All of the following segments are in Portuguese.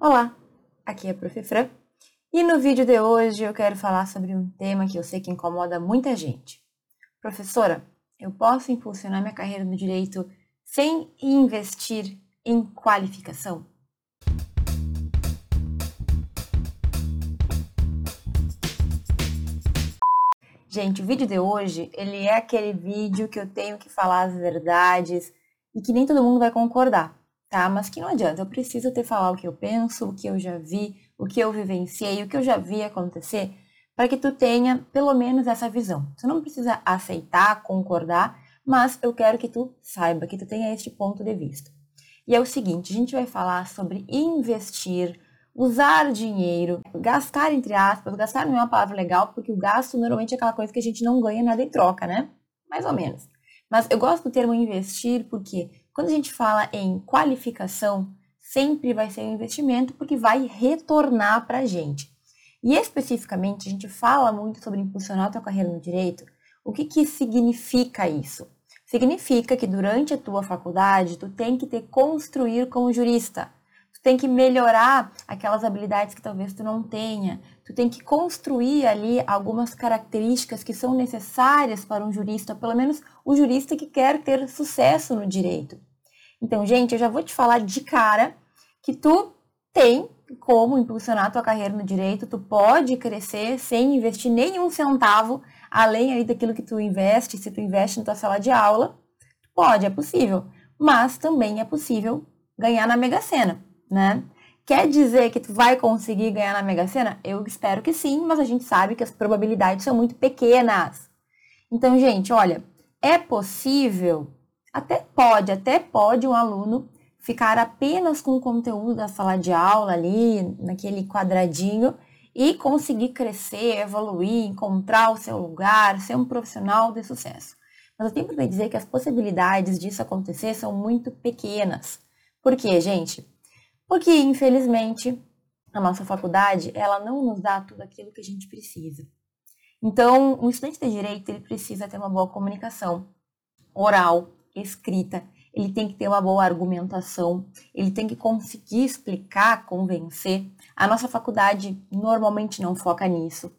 Olá, aqui é a Prof. Fran e no vídeo de hoje eu quero falar sobre um tema que eu sei que incomoda muita gente. Professora, eu posso impulsionar minha carreira no direito sem investir em qualificação? Gente, o vídeo de hoje, ele é aquele vídeo que eu tenho que falar as verdades e que nem todo mundo vai concordar tá? Mas que não adianta, eu preciso ter falar o que eu penso, o que eu já vi, o que eu vivenciei, o que eu já vi acontecer, para que tu tenha pelo menos essa visão. Você não precisa aceitar, concordar, mas eu quero que tu saiba, que tu tenha este ponto de vista. E é o seguinte, a gente vai falar sobre investir, usar dinheiro, gastar entre aspas, gastar não é uma palavra legal, porque o gasto normalmente é aquela coisa que a gente não ganha nada em troca, né? Mais ou menos. Mas eu gosto do termo investir porque quando a gente fala em qualificação, sempre vai ser um investimento porque vai retornar para a gente. E especificamente, a gente fala muito sobre impulsionar a tua carreira no direito. O que, que significa isso? Significa que durante a tua faculdade, tu tem que te construir como jurista. Tu tem que melhorar aquelas habilidades que talvez tu não tenha. Tu tem que construir ali algumas características que são necessárias para um jurista, pelo menos o jurista que quer ter sucesso no direito. Então, gente, eu já vou te falar de cara que tu tem como impulsionar tua carreira no direito, tu pode crescer sem investir nenhum centavo além aí daquilo que tu investe, se tu investe na tua sala de aula, pode, é possível, mas também é possível ganhar na Mega Sena, né? Quer dizer que tu vai conseguir ganhar na Mega Sena? Eu espero que sim, mas a gente sabe que as probabilidades são muito pequenas. Então, gente, olha, é possível até pode, até pode um aluno ficar apenas com o conteúdo da sala de aula ali, naquele quadradinho, e conseguir crescer, evoluir, encontrar o seu lugar, ser um profissional de sucesso. Mas eu tenho que dizer que as possibilidades disso acontecer são muito pequenas. Por quê, gente? Porque, infelizmente, a nossa faculdade, ela não nos dá tudo aquilo que a gente precisa. Então, um estudante de direito, ele precisa ter uma boa comunicação oral, escrita, ele tem que ter uma boa argumentação, ele tem que conseguir explicar, convencer. A nossa faculdade normalmente não foca nisso.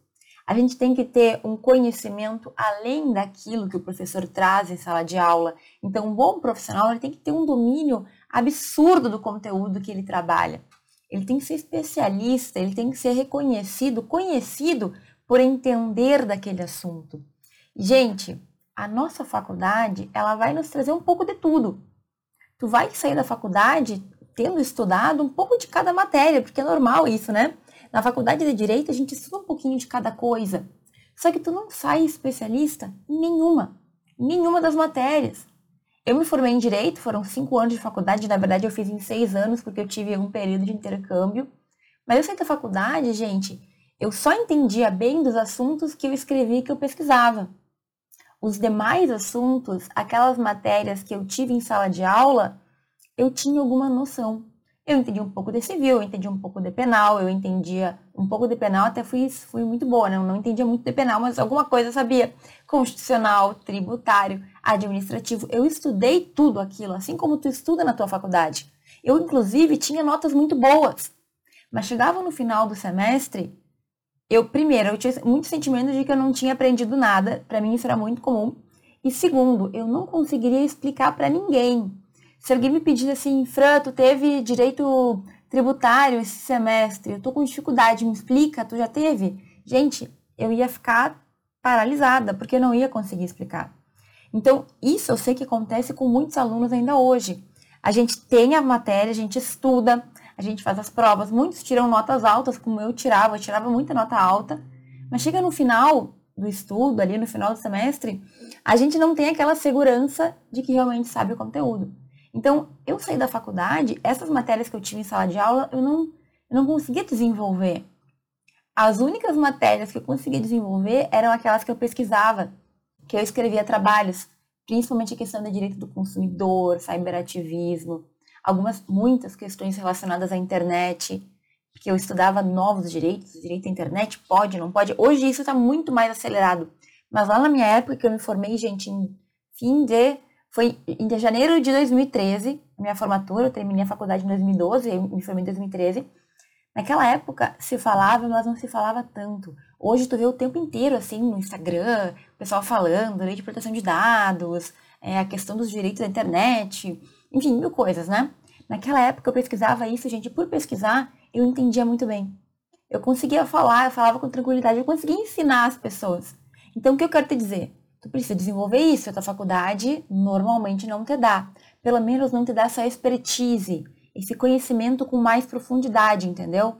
A gente tem que ter um conhecimento além daquilo que o professor traz em sala de aula. Então, um bom profissional ele tem que ter um domínio absurdo do conteúdo que ele trabalha. Ele tem que ser especialista, ele tem que ser reconhecido, conhecido por entender daquele assunto. Gente, a nossa faculdade, ela vai nos trazer um pouco de tudo. Tu vai sair da faculdade tendo estudado um pouco de cada matéria, porque é normal isso, né? Na faculdade de Direito a gente estuda um pouquinho de cada coisa. Só que tu não sai especialista em nenhuma, nenhuma das matérias. Eu me formei em Direito, foram cinco anos de faculdade, na verdade eu fiz em seis anos, porque eu tive um período de intercâmbio. Mas eu saí da faculdade, gente, eu só entendia bem dos assuntos que eu escrevi, que eu pesquisava. Os demais assuntos, aquelas matérias que eu tive em sala de aula, eu tinha alguma noção. Eu entendi um pouco de civil, eu entendi um pouco de penal, eu entendia um pouco de penal, até fui, fui muito boa, né? Eu não entendia muito de penal, mas alguma coisa eu sabia. Constitucional, tributário, administrativo. Eu estudei tudo aquilo, assim como tu estuda na tua faculdade. Eu, inclusive, tinha notas muito boas. Mas chegava no final do semestre, eu, primeiro, eu tinha muito sentimento de que eu não tinha aprendido nada, para mim isso era muito comum. E segundo, eu não conseguiria explicar para ninguém. Se alguém me pedisse assim, Fran, tu teve direito tributário esse semestre, eu tô com dificuldade, me explica, tu já teve? Gente, eu ia ficar paralisada, porque eu não ia conseguir explicar. Então, isso eu sei que acontece com muitos alunos ainda hoje. A gente tem a matéria, a gente estuda, a gente faz as provas, muitos tiram notas altas, como eu tirava, eu tirava muita nota alta, mas chega no final do estudo, ali no final do semestre, a gente não tem aquela segurança de que realmente sabe o conteúdo. Então, eu saí da faculdade, essas matérias que eu tive em sala de aula, eu não, eu não conseguia desenvolver. As únicas matérias que eu conseguia desenvolver eram aquelas que eu pesquisava, que eu escrevia trabalhos, principalmente a questão de direito do consumidor, cyberativismo, algumas, muitas questões relacionadas à internet, porque eu estudava novos direitos, direito à internet, pode, não pode. Hoje isso está muito mais acelerado. Mas lá na minha época que eu me formei, gente, em fim de. Foi em janeiro de 2013, minha formatura, eu terminei a faculdade em 2012, eu me formei em 2013. Naquela época se falava, mas não se falava tanto. Hoje tu vê o tempo inteiro, assim, no Instagram, o pessoal falando, lei de proteção de dados, é, a questão dos direitos da internet, enfim, mil coisas, né? Naquela época eu pesquisava isso, gente, por pesquisar, eu entendia muito bem. Eu conseguia falar, eu falava com tranquilidade, eu conseguia ensinar as pessoas. Então, o que eu quero te dizer? Tu precisa desenvolver isso, a tua faculdade normalmente não te dá. Pelo menos não te dá essa expertise, esse conhecimento com mais profundidade, entendeu?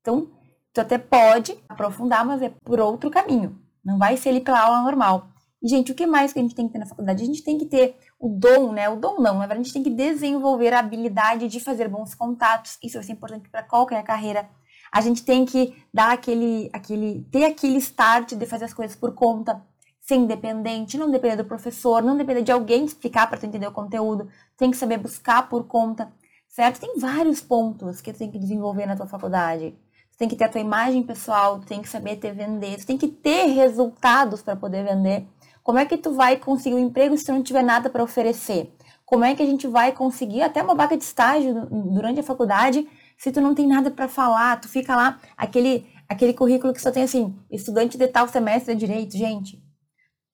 Então, tu até pode aprofundar, mas é por outro caminho. Não vai ser ali pela aula normal. E, gente, o que mais que a gente tem que ter na faculdade? A gente tem que ter o dom, né? O dom não, na verdade, a gente tem que desenvolver a habilidade de fazer bons contatos. Isso vai ser importante para qualquer carreira. A gente tem que dar aquele, aquele, ter aquele start de fazer as coisas por conta, ser independente, não depender do professor, não depender de alguém explicar para tu entender o conteúdo. Tem que saber buscar por conta, certo? Tem vários pontos que tu tem que desenvolver na tua faculdade. Tem que ter a tua imagem pessoal, tem que saber ter vender, tem que ter resultados para poder vender. Como é que tu vai conseguir um emprego se tu não tiver nada para oferecer? Como é que a gente vai conseguir até uma vaga de estágio durante a faculdade se tu não tem nada para falar? Tu fica lá, aquele, aquele currículo que só tem assim, estudante de tal semestre de direito. Gente,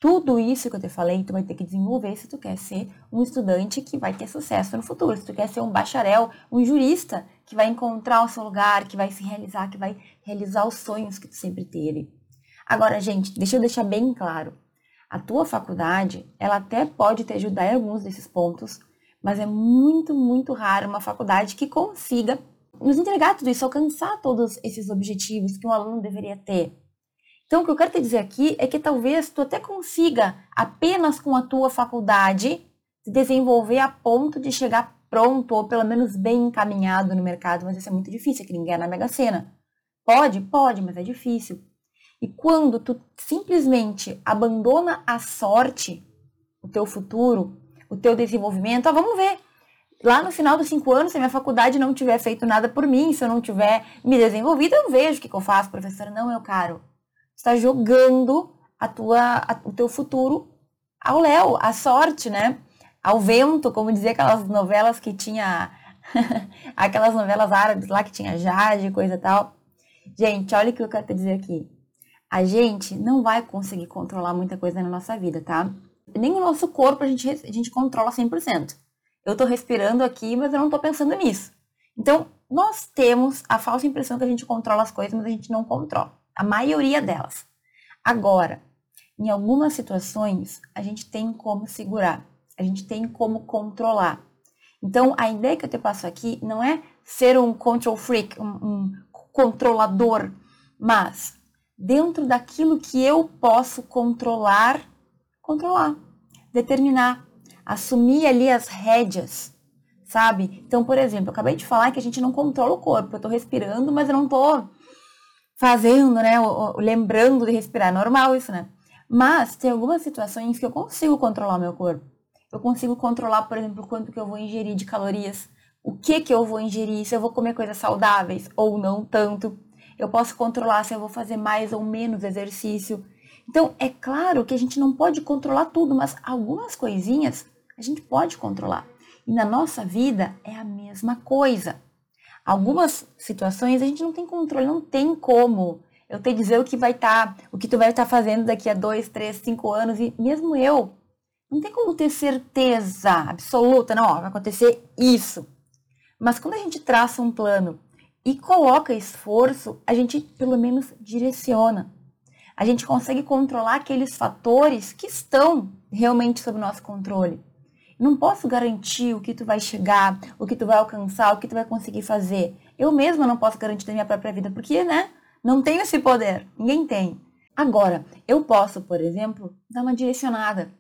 tudo isso que eu te falei, tu vai ter que desenvolver se tu quer ser um estudante que vai ter sucesso no futuro. Se tu quer ser um bacharel, um jurista que vai encontrar o seu lugar, que vai se realizar, que vai realizar os sonhos que tu sempre teve. Agora, gente, deixa eu deixar bem claro. A tua faculdade, ela até pode te ajudar em alguns desses pontos, mas é muito, muito raro uma faculdade que consiga nos entregar tudo isso, alcançar todos esses objetivos que um aluno deveria ter. Então, o que eu quero te dizer aqui é que talvez tu até consiga, apenas com a tua faculdade, se desenvolver a ponto de chegar pronto, ou pelo menos bem encaminhado no mercado, mas isso é muito difícil, é que ninguém é na Mega Sena. Pode? Pode, mas é difícil. E quando tu simplesmente abandona a sorte, o teu futuro, o teu desenvolvimento, ah, vamos ver. Lá no final dos cinco anos, se a minha faculdade não tiver feito nada por mim, se eu não tiver me desenvolvido, eu vejo o que, que eu faço, professora. Não, meu caro. Está jogando a tua, a, o teu futuro ao léu, à sorte, né? Ao vento, como dizia aquelas novelas que tinha. aquelas novelas árabes lá que tinha Jade, coisa tal. Gente, olha o que eu quero te dizer aqui a gente não vai conseguir controlar muita coisa na nossa vida, tá? Nem o nosso corpo a gente, a gente controla 100%. Eu tô respirando aqui, mas eu não tô pensando nisso. Então, nós temos a falsa impressão que a gente controla as coisas, mas a gente não controla. A maioria delas. Agora, em algumas situações, a gente tem como segurar. A gente tem como controlar. Então, a ideia que eu te passo aqui não é ser um control freak, um, um controlador, mas dentro daquilo que eu posso controlar, controlar, determinar, assumir ali as rédeas, sabe? Então, por exemplo, eu acabei de falar que a gente não controla o corpo, eu tô respirando, mas eu não tô fazendo, né, lembrando de respirar, é normal isso, né? Mas tem algumas situações que eu consigo controlar o meu corpo. Eu consigo controlar, por exemplo, quanto que eu vou ingerir de calorias, o que que eu vou ingerir, se eu vou comer coisas saudáveis ou não tanto eu posso controlar se eu vou fazer mais ou menos exercício. Então, é claro que a gente não pode controlar tudo, mas algumas coisinhas a gente pode controlar. E na nossa vida é a mesma coisa. Algumas situações a gente não tem controle, não tem como eu te dizer o que vai estar, tá, o que tu vai estar tá fazendo daqui a dois, três, cinco anos, e mesmo eu, não tem como ter certeza absoluta, não, ó, vai acontecer isso. Mas quando a gente traça um plano e coloca esforço, a gente pelo menos direciona. A gente consegue controlar aqueles fatores que estão realmente sob nosso controle. Não posso garantir o que tu vai chegar, o que tu vai alcançar, o que tu vai conseguir fazer. Eu mesma não posso garantir da minha própria vida, porque, né? Não tenho esse poder. Ninguém tem. Agora, eu posso, por exemplo, dar uma direcionada.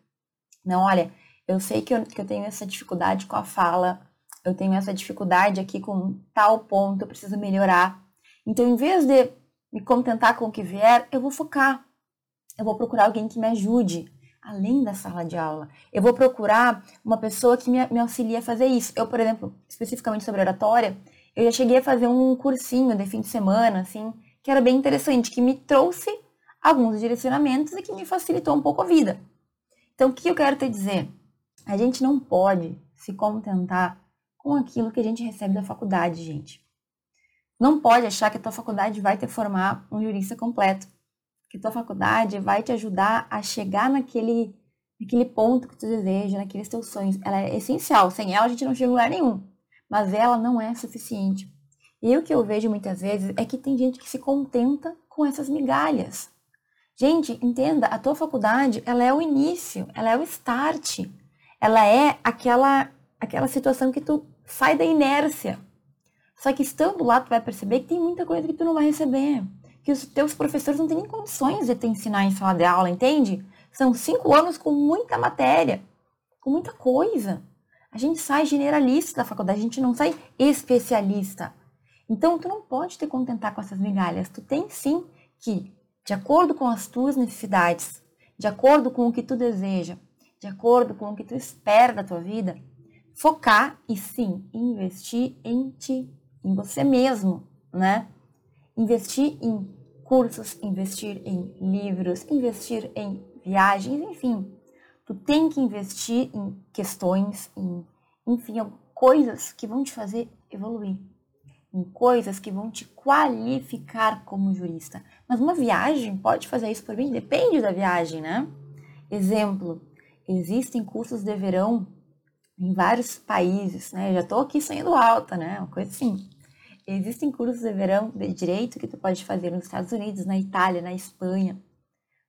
Não, olha, eu sei que eu, que eu tenho essa dificuldade com a fala, eu tenho essa dificuldade aqui com tal ponto, eu preciso melhorar. Então, em vez de me contentar com o que vier, eu vou focar. Eu vou procurar alguém que me ajude, além da sala de aula. Eu vou procurar uma pessoa que me, me auxilie a fazer isso. Eu, por exemplo, especificamente sobre oratória, eu já cheguei a fazer um cursinho de fim de semana, assim, que era bem interessante, que me trouxe alguns direcionamentos e que me facilitou um pouco a vida. Então, o que eu quero te dizer? A gente não pode se contentar com aquilo que a gente recebe da faculdade, gente. Não pode achar que a tua faculdade vai te formar um jurista completo. Que a tua faculdade vai te ajudar a chegar naquele, naquele ponto que tu deseja, naqueles teus sonhos. Ela é essencial. Sem ela a gente não chega em lugar nenhum. Mas ela não é suficiente. E o que eu vejo muitas vezes é que tem gente que se contenta com essas migalhas. Gente, entenda, a tua faculdade, ela é o início, ela é o start. Ela é aquela aquela situação que tu sai da inércia. Só que estando lá, tu vai perceber que tem muita coisa que tu não vai receber. Que os teus professores não têm nem condições de te ensinar em sala de aula, entende? São cinco anos com muita matéria, com muita coisa. A gente sai generalista da faculdade, a gente não sai especialista. Então, tu não pode te contentar com essas migalhas. Tu tem sim que, de acordo com as tuas necessidades, de acordo com o que tu deseja, de acordo com o que tu espera da tua vida, focar e sim investir em ti, em você mesmo, né? Investir em cursos, investir em livros, investir em viagens, enfim. Tu tem que investir em questões, em, enfim, coisas que vão te fazer evoluir, em coisas que vão te qualificar como jurista. Mas uma viagem pode fazer isso por mim? Depende da viagem, né? Exemplo, existem cursos de verão em vários países, né? Eu já estou aqui saindo alta, né? Uma coisa assim. Existem cursos de verão de direito que tu pode fazer nos Estados Unidos, na Itália, na Espanha.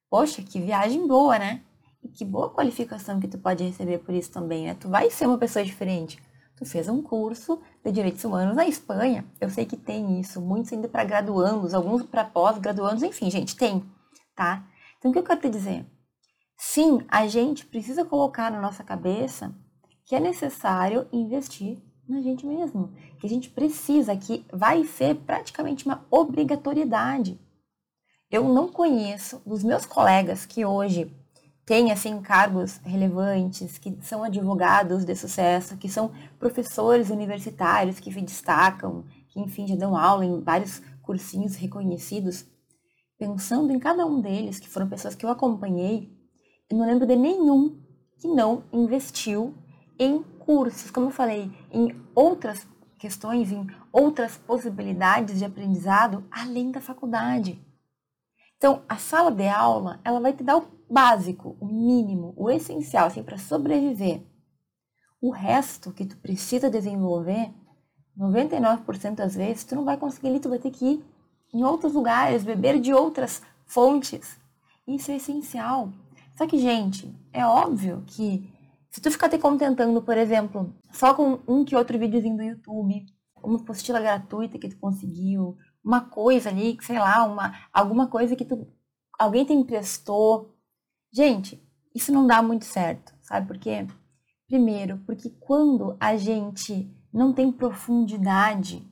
Poxa, que viagem boa, né? E que boa qualificação que tu pode receber por isso também, né? Tu vai ser uma pessoa diferente. Tu fez um curso de direitos humanos na Espanha. Eu sei que tem isso, muitos ainda para graduandos, alguns para pós-graduandos, enfim, gente, tem, tá? Então o que eu quero te dizer? Sim, a gente precisa colocar na nossa cabeça que é necessário investir na gente mesmo, que a gente precisa, que vai ser praticamente uma obrigatoriedade. Eu não conheço dos meus colegas que hoje têm assim cargos relevantes, que são advogados de sucesso, que são professores universitários que se destacam, que enfim já dão aula em vários cursinhos reconhecidos. Pensando em cada um deles, que foram pessoas que eu acompanhei, eu não lembro de nenhum que não investiu em cursos, como eu falei, em outras questões, em outras possibilidades de aprendizado além da faculdade. Então, a sala de aula, ela vai te dar o básico, o mínimo, o essencial, assim, para sobreviver. O resto que tu precisa desenvolver, 99% das vezes, tu não vai conseguir, tu vai ter que ir em outros lugares, beber de outras fontes. Isso é essencial. Só que, gente, é óbvio que se tu ficar te contentando, por exemplo, só com um que outro videozinho do YouTube, uma apostila gratuita que tu conseguiu, uma coisa ali, sei lá, uma, alguma coisa que tu, alguém te emprestou. Gente, isso não dá muito certo, sabe por quê? Primeiro, porque quando a gente não tem profundidade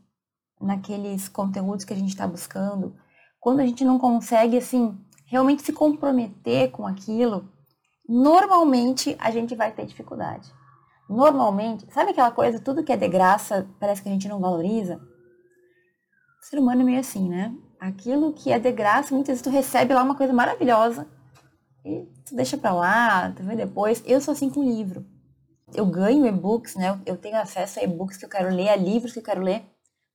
naqueles conteúdos que a gente está buscando, quando a gente não consegue, assim, realmente se comprometer com aquilo, normalmente a gente vai ter dificuldade. Normalmente, sabe aquela coisa, tudo que é de graça, parece que a gente não valoriza? O ser humano é meio assim, né? Aquilo que é de graça, muitas vezes tu recebe lá uma coisa maravilhosa e tu deixa pra lá, tu vê depois. Eu sou assim com livro. Eu ganho e-books, né? Eu tenho acesso a e-books que eu quero ler, a livros que eu quero ler.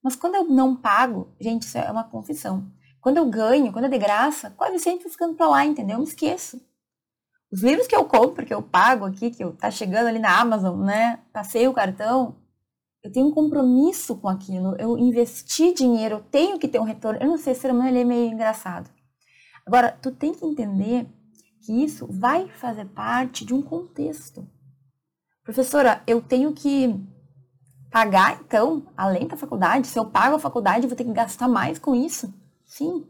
Mas quando eu não pago, gente, isso é uma confissão. Quando eu ganho, quando é de graça, quase sempre ficando pra lá, entendeu? Eu me esqueço. Os livros que eu compro, que eu pago aqui, que eu, tá chegando ali na Amazon, né? Passei o cartão, eu tenho um compromisso com aquilo. Eu investi dinheiro, eu tenho que ter um retorno. Eu não sei, ser humano ele é meio engraçado. Agora, tu tem que entender que isso vai fazer parte de um contexto. Professora, eu tenho que pagar, então, além da faculdade? Se eu pago a faculdade, eu vou ter que gastar mais com isso? Sim.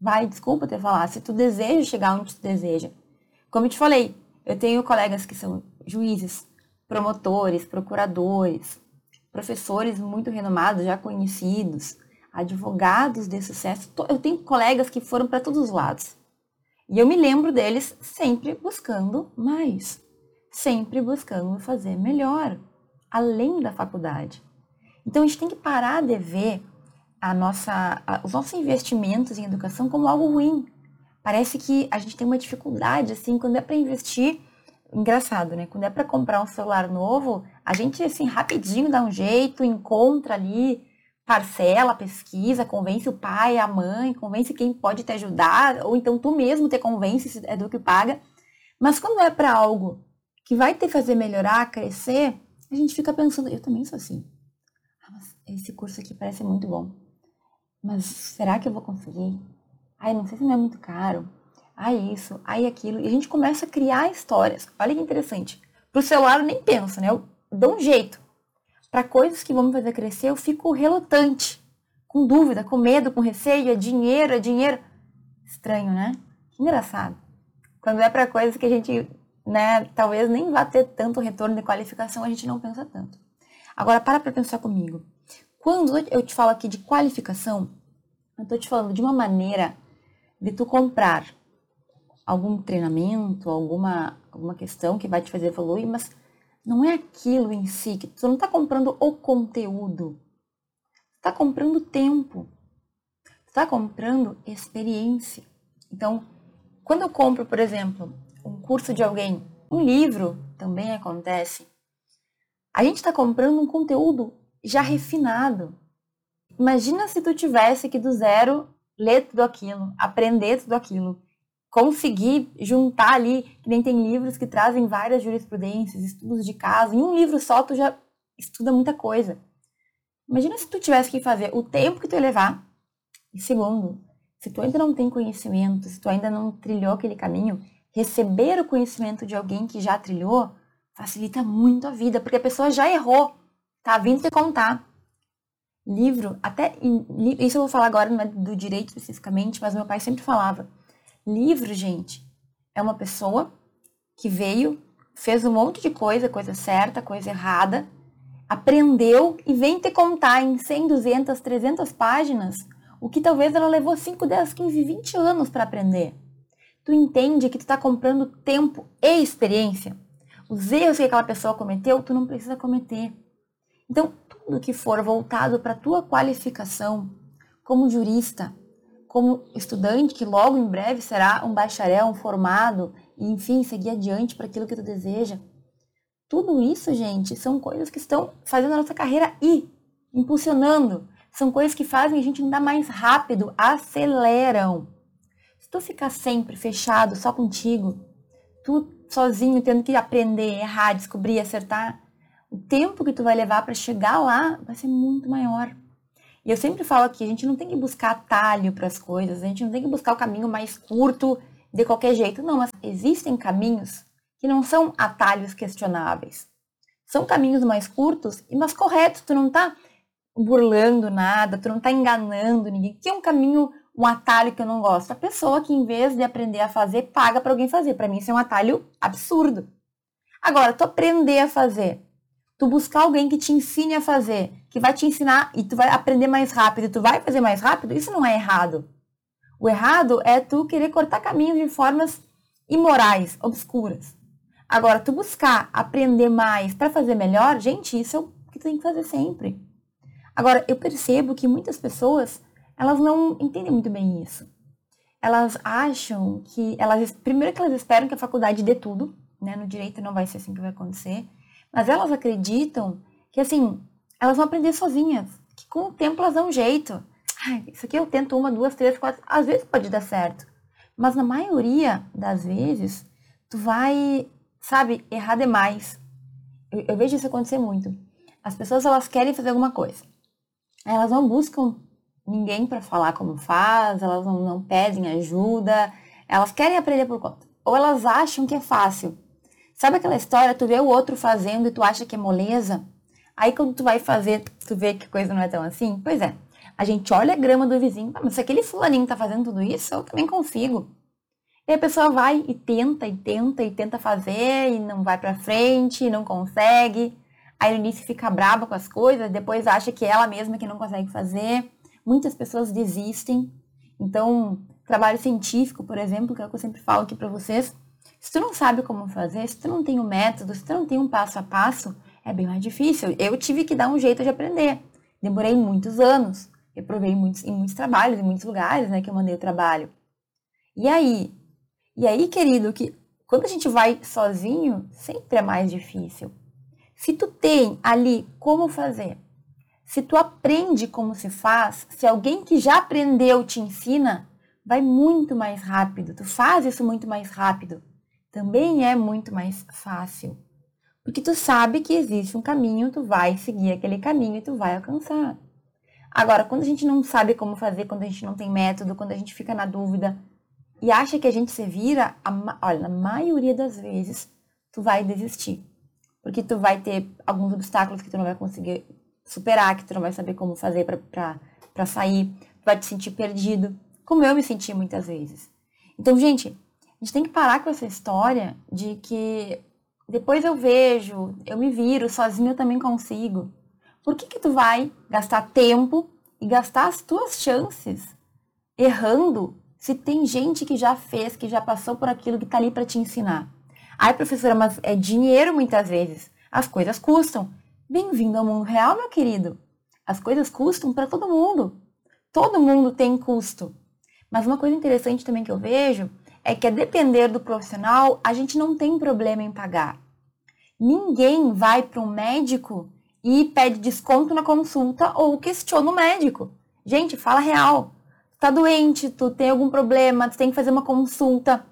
Vai, desculpa ter falado. Se tu deseja chegar onde tu deseja, como eu te falei, eu tenho colegas que são juízes, promotores, procuradores, professores muito renomados, já conhecidos, advogados de sucesso. Eu tenho colegas que foram para todos os lados. E eu me lembro deles sempre buscando mais, sempre buscando fazer melhor, além da faculdade. Então a gente tem que parar de ver a nossa, a, os nossos investimentos em educação como algo ruim parece que a gente tem uma dificuldade, assim, quando é para investir. Engraçado, né? Quando é para comprar um celular novo, a gente, assim, rapidinho dá um jeito, encontra ali parcela, pesquisa, convence o pai, a mãe, convence quem pode te ajudar, ou então tu mesmo te convence se é do que paga. Mas quando é para algo que vai te fazer melhorar, crescer, a gente fica pensando, eu também sou assim. Ah, mas esse curso aqui parece muito bom. Mas será que eu vou conseguir? Ai, não sei se não é muito caro. Ai, isso, ai, aquilo. E a gente começa a criar histórias. Olha que interessante. Pro celular eu nem penso, né? Eu dou um jeito. Para coisas que vão me fazer crescer, eu fico relutante, com dúvida, com medo, com receio, é dinheiro, é dinheiro. Estranho, né? Que engraçado. Quando é para coisas que a gente, né, talvez nem vá ter tanto retorno de qualificação, a gente não pensa tanto. Agora, para para pensar comigo. Quando eu te falo aqui de qualificação, eu estou te falando de uma maneira de tu comprar algum treinamento, alguma, alguma questão que vai te fazer evoluir, mas não é aquilo em si, que tu não está comprando o conteúdo, tu está comprando tempo, tu está comprando experiência. Então, quando eu compro, por exemplo, um curso de alguém, um livro também acontece, a gente está comprando um conteúdo já refinado. Imagina se tu tivesse que do zero ler tudo aquilo, aprender tudo aquilo conseguir juntar ali, que nem tem livros que trazem várias jurisprudências, estudos de caso, em um livro só tu já estuda muita coisa. Imagina se tu tivesse que fazer o tempo que tu ia levar, e segundo, se tu ainda não tem conhecimento, se tu ainda não trilhou aquele caminho, receber o conhecimento de alguém que já trilhou facilita muito a vida, porque a pessoa já errou, tá vindo te contar. Livro, até isso eu vou falar agora não é do direito especificamente, mas meu pai sempre falava Livro, gente, é uma pessoa que veio, fez um monte de coisa, coisa certa, coisa errada, aprendeu e vem te contar em 100, 200, 300 páginas o que talvez ela levou 5, 10, 15, 20 anos para aprender. Tu entende que tu está comprando tempo e experiência. Os erros que aquela pessoa cometeu, tu não precisa cometer. Então, tudo que for voltado para tua qualificação como jurista, como estudante, que logo em breve será um bacharel, um formado, e enfim, seguir adiante para aquilo que tu deseja. Tudo isso, gente, são coisas que estão fazendo a nossa carreira ir, impulsionando. São coisas que fazem a gente andar mais rápido, aceleram. Se tu ficar sempre fechado só contigo, tu sozinho tendo que aprender, errar, descobrir, acertar, o tempo que tu vai levar para chegar lá vai ser muito maior. E eu sempre falo que a gente não tem que buscar atalho para as coisas, a gente não tem que buscar o caminho mais curto de qualquer jeito. Não, mas existem caminhos que não são atalhos questionáveis. São caminhos mais curtos e mais corretos. Tu não tá burlando nada, tu não tá enganando ninguém. Que é um caminho, um atalho que eu não gosto. A pessoa que em vez de aprender a fazer, paga para alguém fazer. Para mim isso é um atalho absurdo. Agora, tu aprender a fazer tu buscar alguém que te ensine a fazer, que vai te ensinar e tu vai aprender mais rápido, e tu vai fazer mais rápido, isso não é errado. O errado é tu querer cortar caminhos de formas imorais, obscuras. Agora, tu buscar aprender mais para fazer melhor, gente, isso é o que tu tem que fazer sempre. Agora, eu percebo que muitas pessoas, elas não entendem muito bem isso. Elas acham que elas primeiro que elas esperam que a faculdade dê tudo, né? No direito não vai ser assim que vai acontecer. Mas elas acreditam que, assim, elas vão aprender sozinhas. Que com o tempo elas dão um jeito. Ai, isso aqui eu tento uma, duas, três, quatro. Às vezes pode dar certo. Mas na maioria das vezes, tu vai, sabe, errar demais. Eu, eu vejo isso acontecer muito. As pessoas, elas querem fazer alguma coisa. Elas não buscam ninguém para falar como faz, elas não, não pedem ajuda, elas querem aprender por conta. Ou elas acham que é fácil. Sabe aquela história, tu vê o outro fazendo e tu acha que é moleza? Aí quando tu vai fazer, tu vê que coisa não é tão assim? Pois é. A gente olha a grama do vizinho, ah, mas se aquele fulaninho tá fazendo tudo isso, eu também consigo. E a pessoa vai e tenta, e tenta, e tenta fazer, e não vai pra frente, e não consegue. Aí no início fica braba com as coisas, depois acha que é ela mesma que não consegue fazer. Muitas pessoas desistem. Então, trabalho científico, por exemplo, que é o que eu sempre falo aqui para vocês, se tu não sabe como fazer, se tu não tem um método, se tu não tem um passo a passo, é bem mais difícil. Eu tive que dar um jeito de aprender. Demorei muitos anos. Reprovei muitos, em muitos trabalhos, em muitos lugares, né, que eu mandei o trabalho. E aí? E aí, querido, que quando a gente vai sozinho, sempre é mais difícil. Se tu tem ali como fazer, Se tu aprende como se faz, se alguém que já aprendeu te ensina, vai muito mais rápido. Tu faz isso muito mais rápido. Também é muito mais fácil. Porque tu sabe que existe um caminho, tu vai seguir aquele caminho e tu vai alcançar. Agora, quando a gente não sabe como fazer, quando a gente não tem método, quando a gente fica na dúvida e acha que a gente se vira, a, olha, na maioria das vezes, tu vai desistir. Porque tu vai ter alguns obstáculos que tu não vai conseguir superar, que tu não vai saber como fazer para sair, tu vai te sentir perdido, como eu me senti muitas vezes. Então, gente, a gente tem que parar com essa história de que depois eu vejo, eu me viro, sozinho eu também consigo. Por que que tu vai gastar tempo e gastar as tuas chances errando se tem gente que já fez, que já passou por aquilo que tá ali para te ensinar? Ai, professora, mas é dinheiro muitas vezes. As coisas custam. Bem-vindo ao mundo real, meu querido. As coisas custam para todo mundo. Todo mundo tem custo. Mas uma coisa interessante também que eu vejo é que a depender do profissional, a gente não tem problema em pagar. Ninguém vai para um médico e pede desconto na consulta ou questiona o médico. Gente, fala real. Tá doente, tu tem algum problema, tu tem que fazer uma consulta.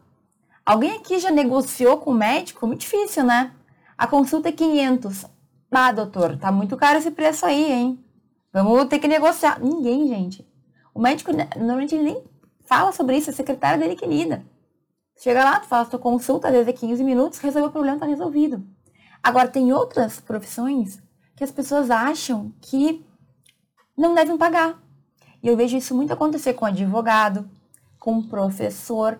Alguém aqui já negociou com o médico? Muito difícil, né? A consulta é 500. Ah, doutor, tá muito caro esse preço aí, hein? Vamos ter que negociar. Ninguém, gente. O médico, normalmente, ele nem fala sobre isso, a secretária dele que lida. Chega lá, tu faz tua consulta, às vezes é 15 minutos, resolveu o problema, tá resolvido. Agora, tem outras profissões que as pessoas acham que não devem pagar. E eu vejo isso muito acontecer com advogado, com professor.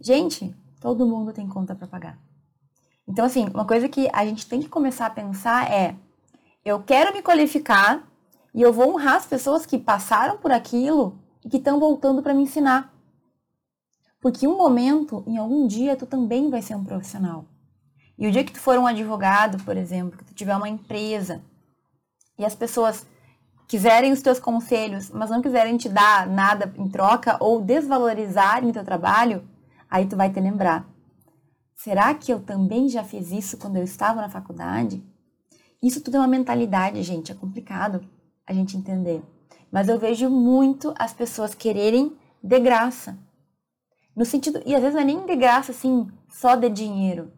Gente, todo mundo tem conta para pagar. Então, assim, uma coisa que a gente tem que começar a pensar é: eu quero me qualificar e eu vou honrar as pessoas que passaram por aquilo e que estão voltando para me ensinar. Porque um momento, em algum dia, tu também vai ser um profissional. E o dia que tu for um advogado, por exemplo, que tu tiver uma empresa e as pessoas quiserem os teus conselhos, mas não quiserem te dar nada em troca ou desvalorizarem o teu trabalho, aí tu vai te lembrar. Será que eu também já fiz isso quando eu estava na faculdade? Isso tudo é uma mentalidade, gente, é complicado a gente entender. Mas eu vejo muito as pessoas quererem de graça. No sentido, e às vezes não é nem de graça assim, só de dinheiro.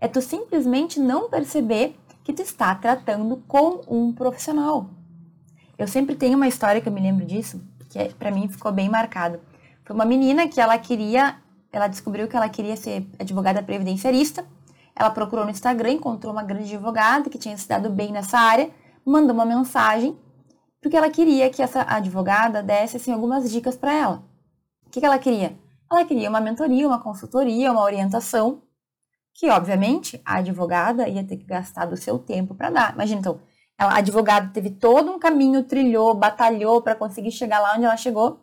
É tu simplesmente não perceber que tu está tratando com um profissional. Eu sempre tenho uma história que eu me lembro disso, que é, para mim ficou bem marcado. Foi uma menina que ela queria, ela descobriu que ela queria ser advogada previdenciarista. Ela procurou no Instagram, encontrou uma grande advogada que tinha se dado bem nessa área, mandou uma mensagem porque ela queria que essa advogada desse assim, algumas dicas para ela. O que, que ela queria? Ela queria uma mentoria, uma consultoria, uma orientação, que obviamente a advogada ia ter que gastar do seu tempo para dar. Imagina então, a advogada teve todo um caminho, trilhou, batalhou para conseguir chegar lá onde ela chegou.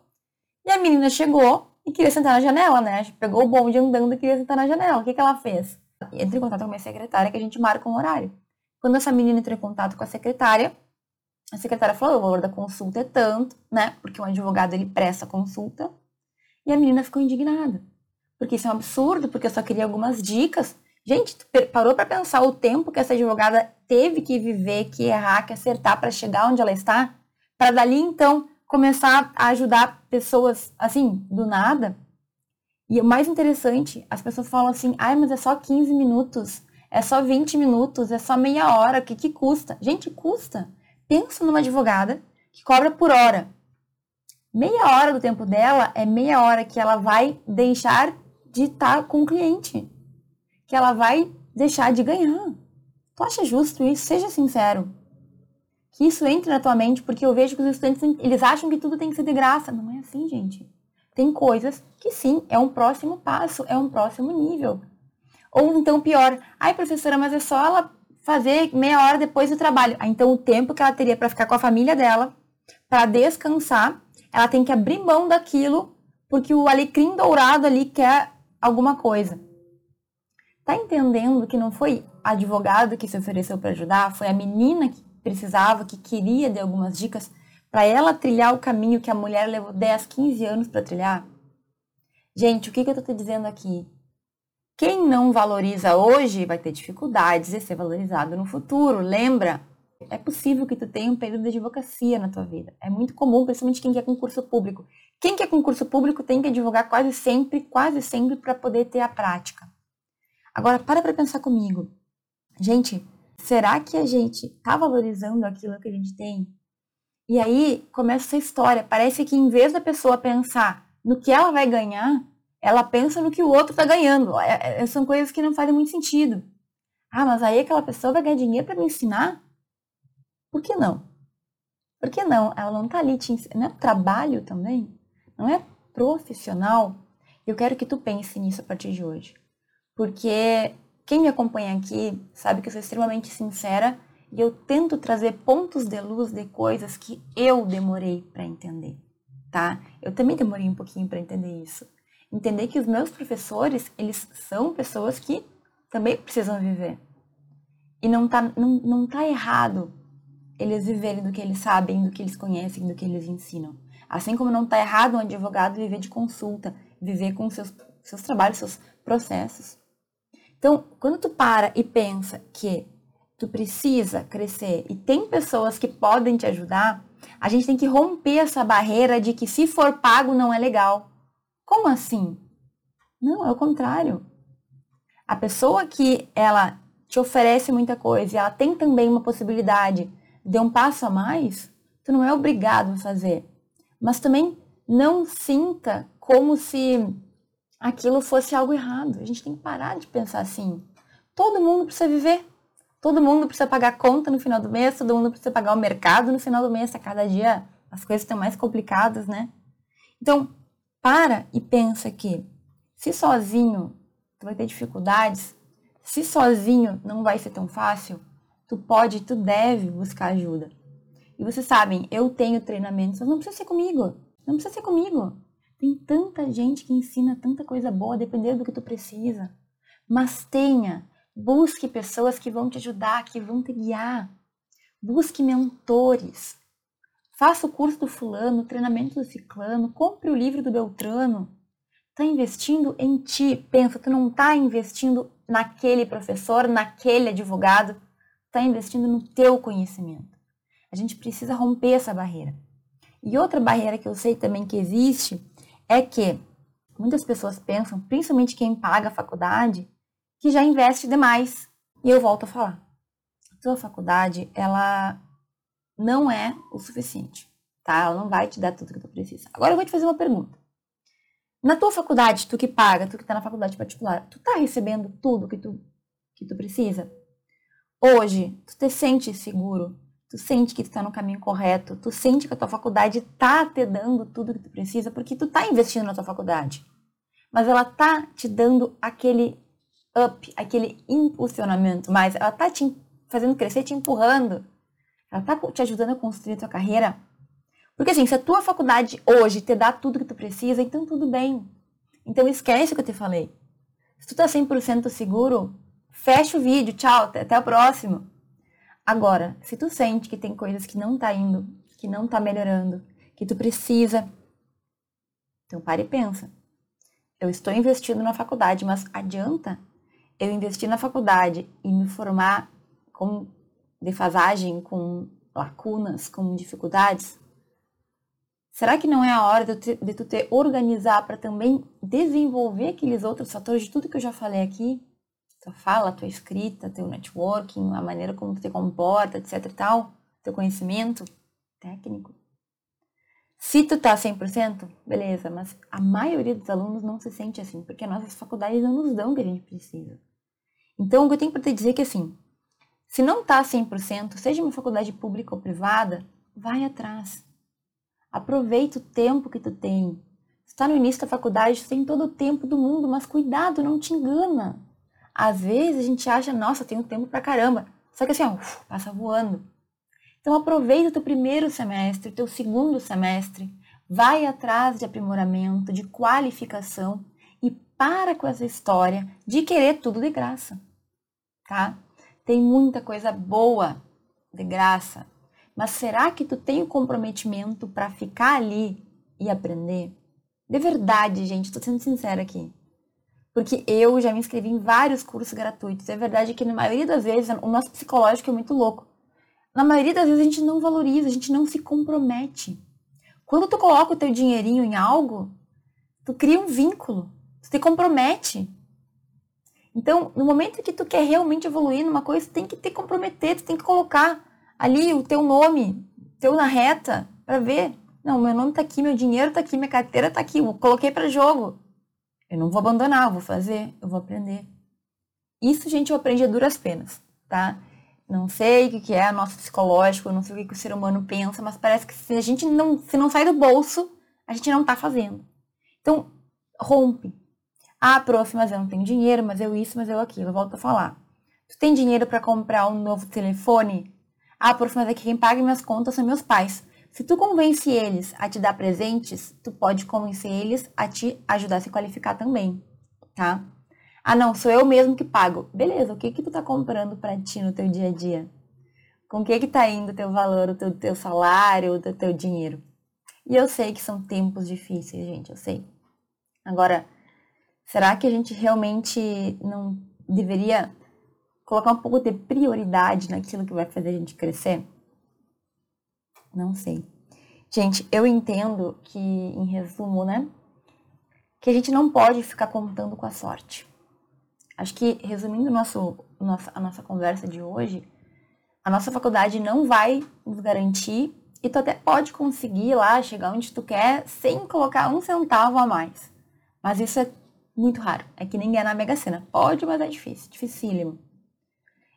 E a menina chegou e queria sentar na janela, né? Pegou o bonde andando e queria sentar na janela. O que, que ela fez? Entra em contato com a minha secretária que a gente marca um horário. Quando essa menina entrou em contato com a secretária, a secretária falou, o valor da consulta é tanto, né? Porque um advogado ele presta consulta. E a menina ficou indignada. Porque isso é um absurdo, porque eu só queria algumas dicas. Gente, parou para pensar o tempo que essa advogada teve que viver, que errar, que acertar para chegar onde ela está? Para dali então começar a ajudar pessoas assim, do nada? E o mais interessante, as pessoas falam assim: ai, mas é só 15 minutos, é só 20 minutos, é só meia hora, o que, que custa? Gente, custa. Pensa numa advogada que cobra por hora. Meia hora do tempo dela é meia hora que ela vai deixar de estar com o cliente. Que ela vai deixar de ganhar. Tu acha justo isso? Seja sincero. Que isso entre na tua mente, porque eu vejo que os estudantes, eles acham que tudo tem que ser de graça. Não é assim, gente. Tem coisas que sim, é um próximo passo, é um próximo nível. Ou então pior, ai professora, mas é só ela fazer meia hora depois do trabalho. Ah, então, o tempo que ela teria para ficar com a família dela, para descansar, ela tem que abrir mão daquilo, porque o alecrim dourado ali quer alguma coisa. Tá entendendo que não foi a advogada que se ofereceu para ajudar, foi a menina que precisava, que queria de algumas dicas para ela trilhar o caminho que a mulher levou 10, 15 anos para trilhar? Gente, o que, que eu tô te dizendo aqui? Quem não valoriza hoje vai ter dificuldades de ser valorizado no futuro. Lembra? É possível que tu tenha um período de advocacia na tua vida. É muito comum, principalmente quem quer concurso público. Quem quer concurso público tem que advogar quase sempre, quase sempre para poder ter a prática. Agora, para para pensar comigo. Gente, será que a gente está valorizando aquilo que a gente tem? E aí começa essa história. Parece que em vez da pessoa pensar no que ela vai ganhar, ela pensa no que o outro está ganhando. É, é, são coisas que não fazem muito sentido. Ah, mas aí aquela pessoa vai ganhar dinheiro para me ensinar? Por que não? Por que não? Ela não está ali te ensinando. Não é trabalho também? Não é profissional? Eu quero que tu pense nisso a partir de hoje. Porque quem me acompanha aqui sabe que eu sou extremamente sincera e eu tento trazer pontos de luz de coisas que eu demorei para entender, tá? Eu também demorei um pouquinho para entender isso. Entender que os meus professores, eles são pessoas que também precisam viver. E não tá, não, não tá errado eles viverem do que eles sabem, do que eles conhecem, do que eles ensinam. Assim como não tá errado um advogado viver de consulta, viver com seus, seus trabalhos, seus processos. Então, quando tu para e pensa que tu precisa crescer e tem pessoas que podem te ajudar, a gente tem que romper essa barreira de que se for pago não é legal. Como assim? Não, é o contrário. A pessoa que ela te oferece muita coisa e ela tem também uma possibilidade de um passo a mais, tu não é obrigado a fazer. Mas também não sinta como se aquilo fosse algo errado. A gente tem que parar de pensar assim. Todo mundo precisa viver. Todo mundo precisa pagar conta no final do mês, todo mundo precisa pagar o mercado no final do mês. A cada dia as coisas estão mais complicadas, né? Então, para e pensa que se sozinho tu vai ter dificuldades, se sozinho não vai ser tão fácil, tu pode, tu deve buscar ajuda. E vocês sabem, eu tenho treinamentos, mas não precisa ser comigo. Não precisa ser comigo. Tem tanta gente que ensina tanta coisa boa, dependendo do que tu precisa. Mas tenha Busque pessoas que vão te ajudar, que vão te guiar. Busque mentores. Faça o curso do fulano, o treinamento do ciclano, compre o livro do Beltrano. Está investindo em ti. Pensa, tu não está investindo naquele professor, naquele advogado. Está investindo no teu conhecimento. A gente precisa romper essa barreira. E outra barreira que eu sei também que existe é que muitas pessoas pensam, principalmente quem paga a faculdade, que já investe demais. E eu volto a falar. A tua faculdade, ela não é o suficiente, tá? Ela não vai te dar tudo que tu precisa. Agora eu vou te fazer uma pergunta. Na tua faculdade, tu que paga, tu que tá na faculdade particular, tu tá recebendo tudo que tu, que tu precisa? Hoje, tu te sente seguro? Tu sente que tu tá no caminho correto? Tu sente que a tua faculdade tá te dando tudo que tu precisa? Porque tu tá investindo na tua faculdade. Mas ela tá te dando aquele up, aquele impulsionamento mais. Ela tá te fazendo crescer, te empurrando. Ela tá te ajudando a construir a tua carreira. Porque assim, se a tua faculdade hoje te dá tudo que tu precisa, então tudo bem. Então esquece o que eu te falei. Se tu tá 100% seguro, fecha o vídeo, tchau, até o próximo. Agora, se tu sente que tem coisas que não tá indo, que não tá melhorando, que tu precisa, então pare e pensa. Eu estou investindo na faculdade, mas adianta eu investir na faculdade e me formar com defasagem, com lacunas, com dificuldades, será que não é a hora de tu te organizar para também desenvolver aqueles outros fatores de tudo que eu já falei aqui? Tua fala, tua escrita, teu networking, a maneira como tu te comporta, etc e tal, teu conhecimento técnico. Se tu tá 100%, beleza, mas a maioria dos alunos não se sente assim, porque nossas faculdades não nos dão o que a gente precisa. Então, o que eu tenho para te dizer é que assim, se não tá 100%, seja uma faculdade pública ou privada, vai atrás. Aproveita o tempo que tu tem. Se tá no início da faculdade, tu tem todo o tempo do mundo, mas cuidado, não te engana. Às vezes a gente acha, nossa, tenho tempo pra caramba. Só que assim, ó, passa voando. Então aproveita o teu primeiro semestre, teu segundo semestre, vai atrás de aprimoramento, de qualificação e para com essa história de querer tudo de graça, tá? Tem muita coisa boa de graça, mas será que tu tem o comprometimento para ficar ali e aprender? De verdade, gente, estou sendo sincera aqui. Porque eu já me inscrevi em vários cursos gratuitos. É verdade que na maioria das vezes o nosso psicológico é muito louco. na maioria das vezes a gente não valoriza, a gente não se compromete. Quando tu coloca o teu dinheirinho em algo, tu cria um vínculo, tu te compromete. Então, no momento que tu quer realmente evoluir numa coisa, tu tem que te comprometer, tu tem que colocar ali o teu nome, teu na reta, para ver. Não, meu nome tá aqui, meu dinheiro tá aqui, minha carteira tá aqui, eu coloquei para jogo. Eu não vou abandonar, eu vou fazer, eu vou aprender. Isso, gente, eu aprendi a duras penas, tá? Não sei o que é nosso psicológico, não sei o que o ser humano pensa, mas parece que se a gente não, se não sai do bolso, a gente não tá fazendo. Então, rompe. Ah, prof, mas eu não tenho dinheiro, mas eu isso, mas eu aquilo. Volto a falar. Tu tem dinheiro para comprar um novo telefone? Ah, prof, mas é que quem paga minhas contas são meus pais. Se tu convence eles a te dar presentes, tu pode convencer eles a te ajudar a se qualificar também, tá? Ah, não, sou eu mesmo que pago. Beleza, o que que tu tá comprando para ti no teu dia a dia? Com o que que tá indo o teu valor, o teu, teu salário, o teu, teu dinheiro? E eu sei que são tempos difíceis, gente, eu sei. Agora, será que a gente realmente não deveria colocar um pouco de prioridade naquilo que vai fazer a gente crescer? Não sei. Gente, eu entendo que, em resumo, né? Que a gente não pode ficar contando com a sorte. Acho que, resumindo nosso, nossa, a nossa conversa de hoje, a nossa faculdade não vai nos garantir e tu até pode conseguir lá chegar onde tu quer sem colocar um centavo a mais. Mas isso é muito raro. É que nem é na Mega Sena. Pode, mas é difícil, dificílimo.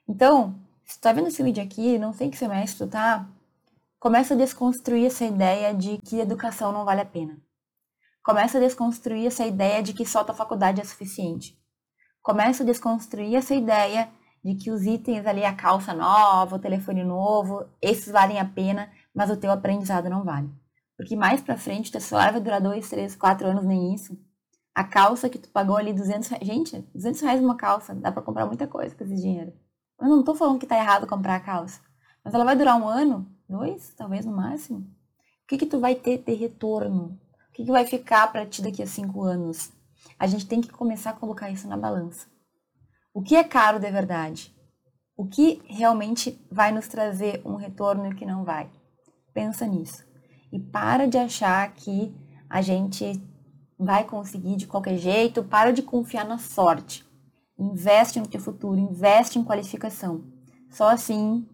Então, se tu tá vendo esse vídeo aqui, não sei que semestre tu tá, começa a desconstruir essa ideia de que educação não vale a pena. Começa a desconstruir essa ideia de que só tua faculdade é suficiente começa a desconstruir essa ideia de que os itens ali, a calça nova, o telefone novo, esses valem a pena, mas o teu aprendizado não vale. Porque mais pra frente, teu celular vai durar dois, três, quatro anos, nem isso. A calça que tu pagou ali 200 reais, gente, 200 reais uma calça, dá pra comprar muita coisa com esse dinheiro. Eu não tô falando que tá errado comprar a calça, mas ela vai durar um ano, dois, talvez no máximo. O que que tu vai ter de retorno? O que que vai ficar para ti daqui a cinco anos? a gente tem que começar a colocar isso na balança. O que é caro de verdade? O que realmente vai nos trazer um retorno e o que não vai? Pensa nisso. E para de achar que a gente vai conseguir de qualquer jeito, para de confiar na sorte. Investe no teu futuro, investe em qualificação. Só assim,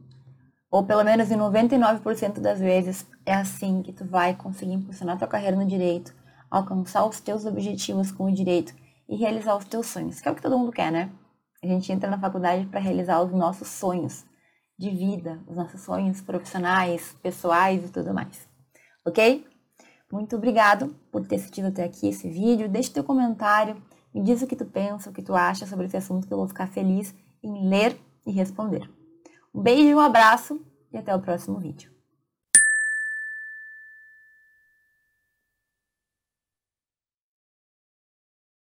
ou pelo menos em 99% das vezes, é assim que tu vai conseguir impulsionar tua carreira no direito, alcançar os teus objetivos com o direito e realizar os teus sonhos, que é o que todo mundo quer, né? A gente entra na faculdade para realizar os nossos sonhos de vida, os nossos sonhos profissionais, pessoais e tudo mais. Ok? Muito obrigado por ter assistido até aqui esse vídeo. Deixe teu comentário, me diz o que tu pensa, o que tu acha sobre esse assunto, que eu vou ficar feliz em ler e responder. Um beijo, um abraço e até o próximo vídeo.